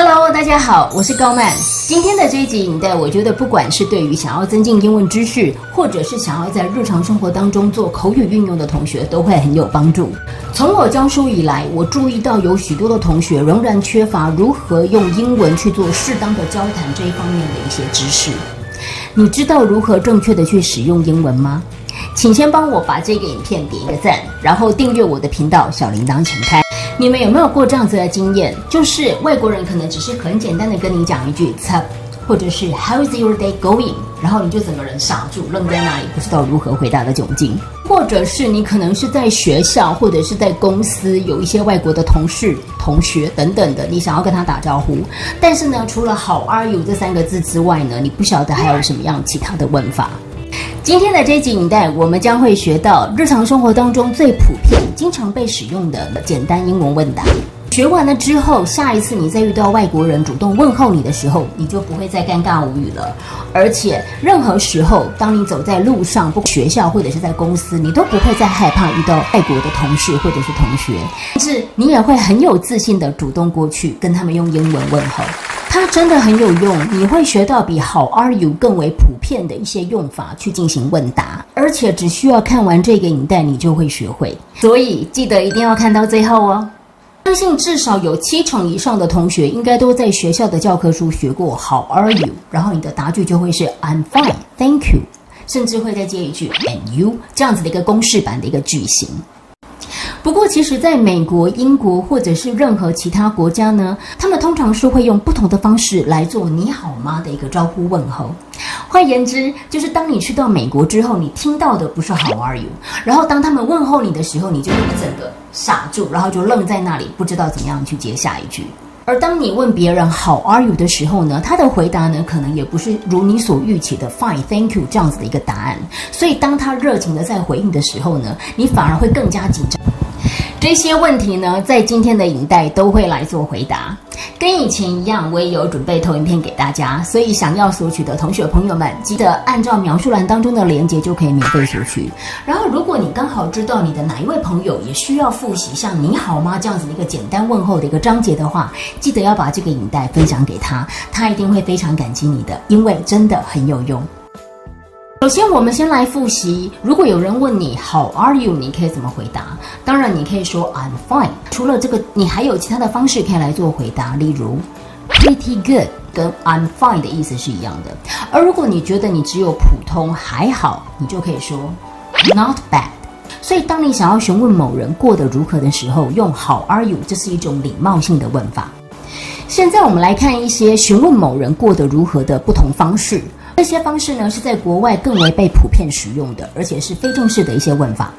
Hello，大家好，我是高曼。今天的这一集影带，我觉得不管是对于想要增进英文知识，或者是想要在日常生活当中做口语运用的同学，都会很有帮助。从我教书以来，我注意到有许多的同学仍然缺乏如何用英文去做适当的交谈这一方面的一些知识。你知道如何正确的去使用英文吗？请先帮我把这个影片点一个赞，然后订阅我的频道，小铃铛请开。你们有没有过这样子的经验？就是外国人可能只是很简单的跟你讲一句 “sup”，或者是 “How is your day going”，然后你就整个人傻住，愣在那里，不知道如何回答的窘境。或者是你可能是在学校或者是在公司有一些外国的同事、同学等等的，你想要跟他打招呼，但是呢，除了 “How are you” 这三个字之外呢，你不晓得还有什么样其他的问法。今天的这集影带，我们将会学到日常生活当中最普遍、经常被使用的简单英文问答。学完了之后，下一次你再遇到外国人主动问候你的时候，你就不会再尴尬无语了。而且，任何时候，当你走在路上，不学校或者是在公司，你都不会再害怕遇到外国的同事或者是同学，甚至你也会很有自信的主动过去跟他们用英文问候。它真的很有用，你会学到比 How are you 更为普遍的一些用法去进行问答，而且只需要看完这个影带，你就会学会。所以记得一定要看到最后哦。相信至少有七成以上的同学应该都在学校的教科书学过 How are you，然后你的答句就会是 I'm fine, thank you，甚至会再接一句 And you 这样子的一个公式版的一个句型。不过，其实在美国、英国或者是任何其他国家呢，他们通常是会用不同的方式来做“你好吗”的一个招呼问候。换言之，就是当你去到美国之后，你听到的不是 “How are you”，然后当他们问候你的时候，你就会整个傻住，然后就愣在那里，不知道怎么样去接下一句。而当你问别人 “How are you” 的时候呢，他的回答呢，可能也不是如你所预期的 “Fine, thank you” 这样子的一个答案。所以，当他热情的在回应的时候呢，你反而会更加紧张。这些问题呢，在今天的影带都会来做回答。跟以前一样，我也有准备投影片给大家，所以想要索取的同学朋友们，记得按照描述栏当中的链接就可以免费索取。然后，如果你刚好知道你的哪一位朋友也需要复习像“你好吗”这样子的一个简单问候的一个章节的话，记得要把这个影带分享给他，他一定会非常感激你的，因为真的很有用。首先，我们先来复习。如果有人问你 “How are you”，你可以怎么回答？当然，你可以说 “I'm fine”。除了这个，你还有其他的方式可以来做回答，例如 “pretty good” 跟 “I'm fine” 的意思是一样的。而如果你觉得你只有普通还好，你就可以说 “not bad”。所以，当你想要询问某人过得如何的时候，用 “How are you”，这是一种礼貌性的问法。现在，我们来看一些询问某人过得如何的不同方式。这些方式呢，是在国外更为被普遍使用的，而且是非正式的一些问法。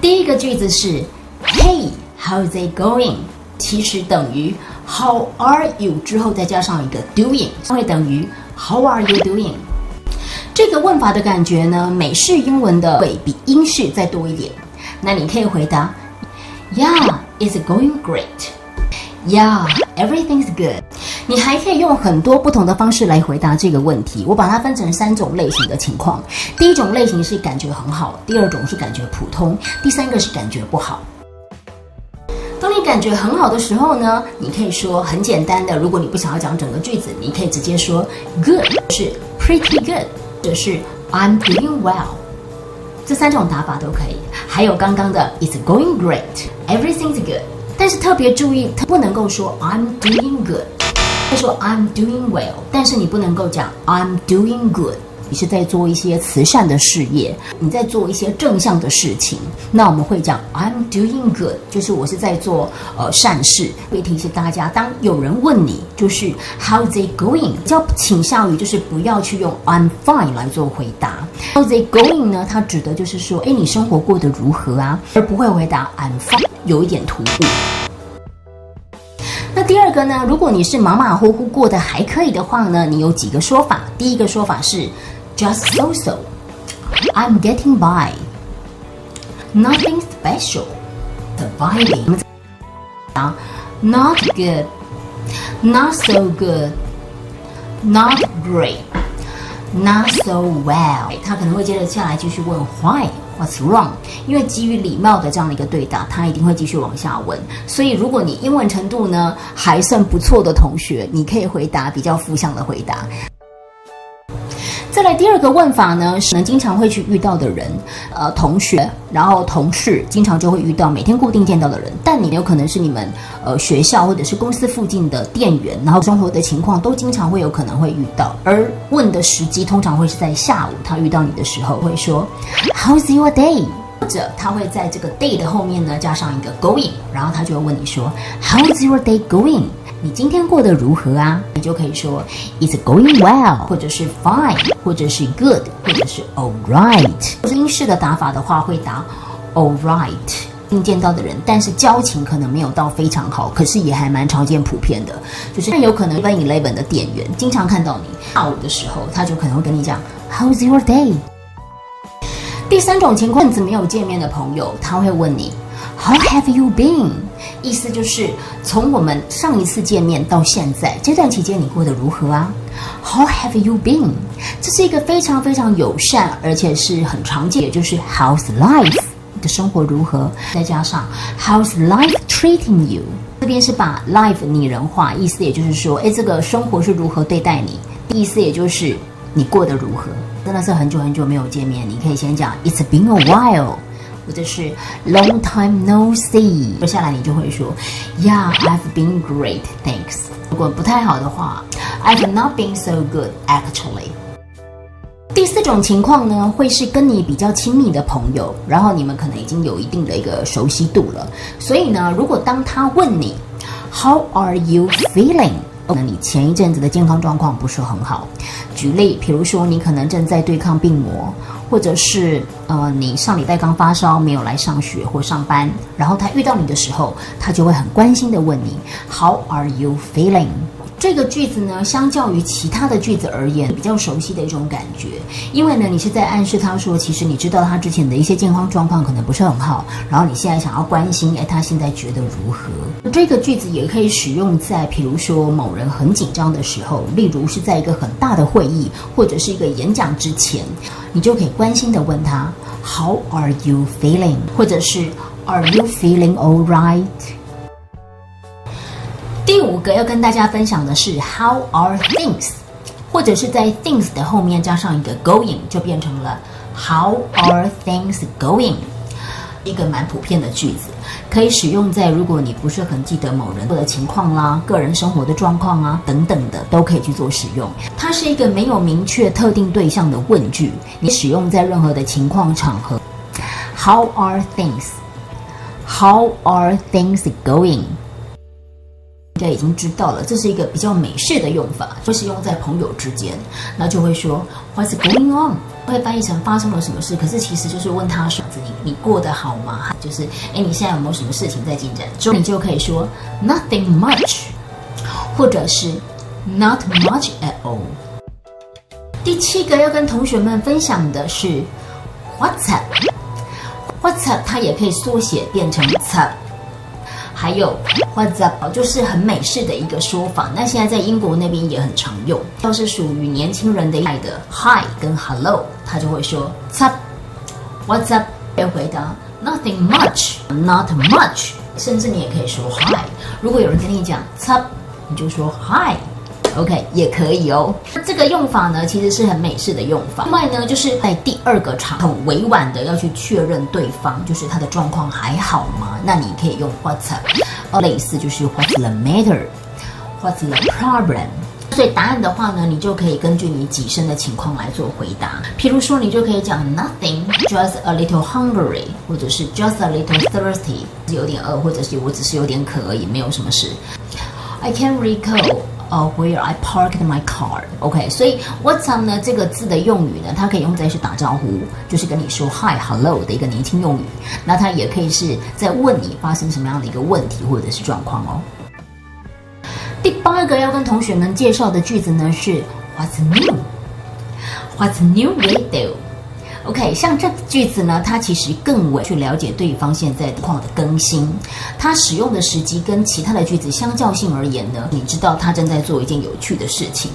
第一个句子是 “Hey, how's it going？” 其实等于 “How are you？” 之后再加上一个 “doing”，会等于 “How are you doing？” 这个问法的感觉呢，美式英文的会比英式再多一点。那你可以回答：“Yeah, it's going great. Yeah, everything's good.” 你还可以用很多不同的方式来回答这个问题。我把它分成三种类型的情况。第一种类型是感觉很好，第二种是感觉普通，第三个是感觉不好。当你感觉很好的时候呢，你可以说很简单的，如果你不想要讲整个句子，你可以直接说 good 是 pretty good，或者是 I'm doing well，这三种答法都可以。还有刚刚的 It's going great，everything's good。但是特别注意，它不能够说 I'm doing good。他说 I'm doing well，但是你不能够讲 I'm doing good。你是在做一些慈善的事业，你在做一些正向的事情，那我们会讲 I'm doing good，就是我是在做呃善事。会提醒大家，当有人问你就是 How's it going，较倾向于就是不要去用 I'm fine 来做回答。How's it going 呢？它指的就是说，哎，你生活过得如何啊？而不会回答 I'm fine，有一点突兀。那第二个呢？如果你是马马虎虎过得还可以的话呢，你有几个说法。第一个说法是 just so so，I'm getting by，nothing special. The vibing.。啊，not good，not so good，not great，not so well。他可能会接着下来继续问 why。What's wrong？因为基于礼貌的这样的一个对答，他一定会继续往下问。所以，如果你英文程度呢还算不错的同学，你可以回答比较负向的回答。再来第二个问法呢，是能经常会去遇到的人，呃，同学，然后同事，经常就会遇到，每天固定见到的人，但你有可能是你们呃学校或者是公司附近的店员，然后生活的情况都经常会有可能会遇到，而问的时机通常会是在下午，他遇到你的时候会说，How's your day？或者他会在这个 day 的后面呢加上一个 going，然后他就会问你说，How's your day going？你今天过得如何啊？你就可以说 It's going well，或者是 fine，或者是 good，或者是 all right。英式的打法的话，会打 all right。见到的人，但是交情可能没有到非常好，可是也还蛮常见普遍的。就是有可能 One Eleven 的店员经常看到你下午的时候，他就可能会跟你讲 How's your day？第三种情况，子没有见面的朋友，他会问你 How have you been？意思就是从我们上一次见面到现在这段期间，你过得如何啊？How have you been？这是一个非常非常友善，而且是很常见，也就是 How's life？的生活如何？再加上 How's life treating you？这边是把 life 拟人化，意思也就是说，哎，这个生活是如何对待你？意思也就是你过得如何？真的是很久很久没有见面，你可以先讲 It's been a while。或者是 long time no see，接下来你就会说，Yeah, I've been great, thanks。如果不太好的话，I've not been so good actually。第四种情况呢，会是跟你比较亲密的朋友，然后你们可能已经有一定的一个熟悉度了。所以呢，如果当他问你 How are you feeling？那你前一阵子的健康状况不是很好。举例，比如说你可能正在对抗病魔。或者是呃，你上礼拜刚发烧，没有来上学或上班，然后他遇到你的时候，他就会很关心的问你，How are you feeling？这个句子呢，相较于其他的句子而言，比较熟悉的一种感觉，因为呢，你是在暗示他说，其实你知道他之前的一些健康状况可能不是很好，然后你现在想要关心，哎，他现在觉得如何？这个句子也可以使用在，比如说某人很紧张的时候，例如是在一个很大的会议或者是一个演讲之前，你就可以关心的问他，How are you feeling？或者是 Are you feeling all right？要跟大家分享的是 How are things，或者是在 things 的后面加上一个 going，就变成了 How are things going？一个蛮普遍的句子，可以使用在如果你不是很记得某人的情况啦、个人生活的状况啊等等的，都可以去做使用。它是一个没有明确特定对象的问句，你使用在任何的情况场合。How are things？How are things going？应该已经知道了，这是一个比较美式的用法，就是用在朋友之间，那就会说 What's going on？会翻译成发生了什么事，可是其实就是问他说你你过得好吗？就是哎，你现在有没有什么事情在进展中？你就可以说 Nothing much，或者是 Not much at all。第七个要跟同学们分享的是 What's up？What's up？它也可以缩写变成 up。还有 What's up？就是很美式的一个说法。那现在在英国那边也很常用，都是属于年轻人的爱的 Hi 跟 Hello，他就会说 What's up？What's up？别回答 Nothing much，Not much。甚至你也可以说 Hi。如果有人跟你讲 What's up？你就说 Hi。OK，也可以哦。这个用法呢，其实是很美式的用法。另外呢，就是在第二个场很委婉的要去确认对方，就是他的状况还好吗？那你可以用 What's up？类似就是 What's the matter？What's the problem？所以答案的话呢，你就可以根据你己身的情况来做回答。譬如说，你就可以讲 Nothing，just a little hungry，或者是 just a little thirsty，有点饿，或者是我只是有点渴而已，没有什么事。I can't recall。呃，Where I parked my car，OK，所以 What's up 呢？这个字的用语呢，它可以用在是打招呼，就是跟你说 Hi、Hello 的一个年轻用语。那它也可以是在问你发生什么样的一个问题或者是状况哦。第八个要跟同学们介绍的句子呢是 What's new？What's new with OK，像这句子呢，它其实更为去了解对方现在况的更新。它使用的时机跟其他的句子相较性而言呢，你知道他正在做一件有趣的事情。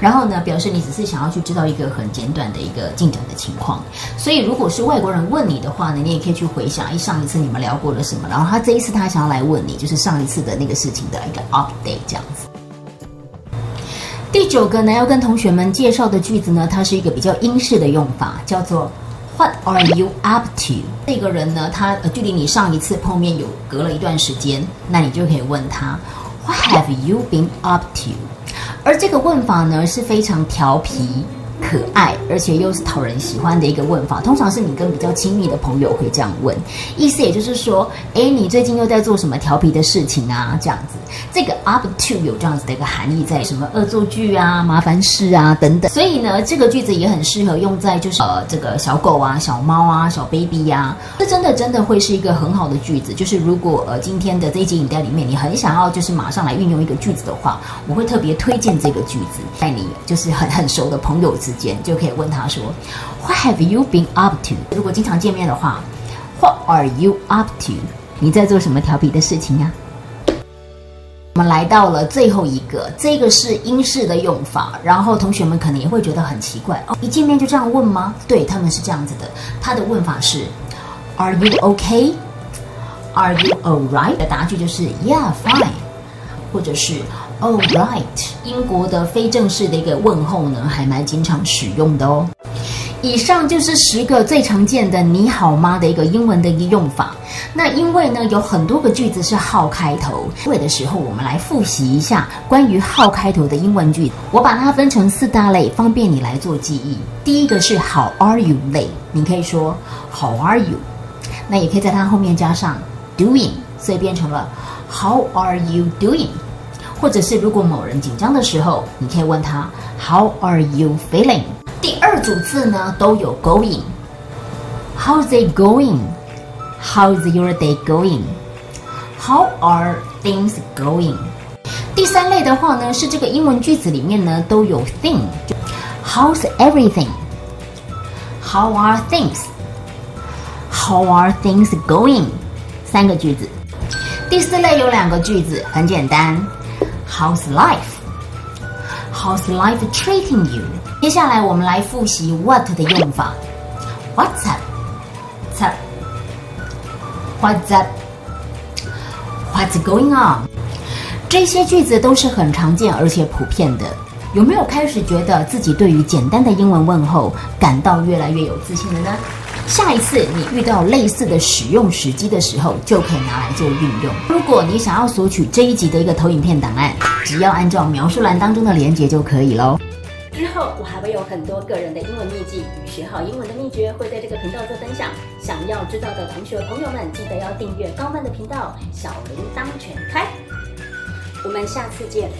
然后呢，表示你只是想要去知道一个很简短的一个进展的情况。所以，如果是外国人问你的话呢，你也可以去回想，一上一次你们聊过了什么，然后他这一次他想要来问你，就是上一次的那个事情的一个 update 这样子。第九个呢，要跟同学们介绍的句子呢，它是一个比较英式的用法，叫做 What are you up to？这个人呢，他距离你上一次碰面有隔了一段时间，那你就可以问他 What have you been up to？而这个问法呢，是非常调皮。可爱，而且又是讨人喜欢的一个问法，通常是你跟比较亲密的朋友会这样问，意思也就是说，哎，你最近又在做什么调皮的事情啊？这样子，这个 up to 有这样子的一个含义在，什么恶作剧啊、麻烦事啊等等。所以呢，这个句子也很适合用在就是呃这个小狗啊、小猫啊、小 baby 呀，这真的真的会是一个很好的句子。就是如果呃今天的这一集影带里面，你很想要就是马上来运用一个句子的话，我会特别推荐这个句子，在你就是很很熟的朋友之。间就可以问他说，What have you been up to？如果经常见面的话，What are you up to？你在做什么调皮的事情呀？我们来到了最后一个，这个是英式的用法，然后同学们可能也会觉得很奇怪哦，一见面就这样问吗？对他们是这样子的，他的问法是，Are you okay？Are you alright？的答句就是 Yeah fine，或者是。All right，英国的非正式的一个问候呢，还蛮经常使用的哦。以上就是十个最常见的“你好吗”的一个英文的一个用法。那因为呢，有很多个句子是号开头，会的时候我们来复习一下关于号开头的英文句。我把它分成四大类，方便你来做记忆。第一个是 How are you 类，你可以说 How are you？那也可以在它后面加上 doing，所以变成了 How are you doing？或者是如果某人紧张的时候，你可以问他 How are you feeling？第二组字呢都有 going。How's it going? How's your day going? How are things going? 第三类的话呢是这个英文句子里面呢都有 thing。How's everything? How are things? How are things going? 三个句子。第四类有两个句子，很简单。 How's life? How's life treating you? 接下来我们来复习 what 的用法。What's up? What's up? What's up? What's going on? 这些句子都是很常见而且普遍的。有没有开始觉得自己对于简单的英文问候感到越来越有自信了呢？下一次你遇到类似的使用时机的时候，就可以拿来做运用。如果你想要索取这一集的一个投影片档案，只要按照描述栏当中的连接就可以喽。之后我还会有很多个人的英文秘籍与学好英文的秘诀会在这个频道做分享。想要知道的同学朋友们，记得要订阅高曼的频道，小铃铛全开。我们下次见。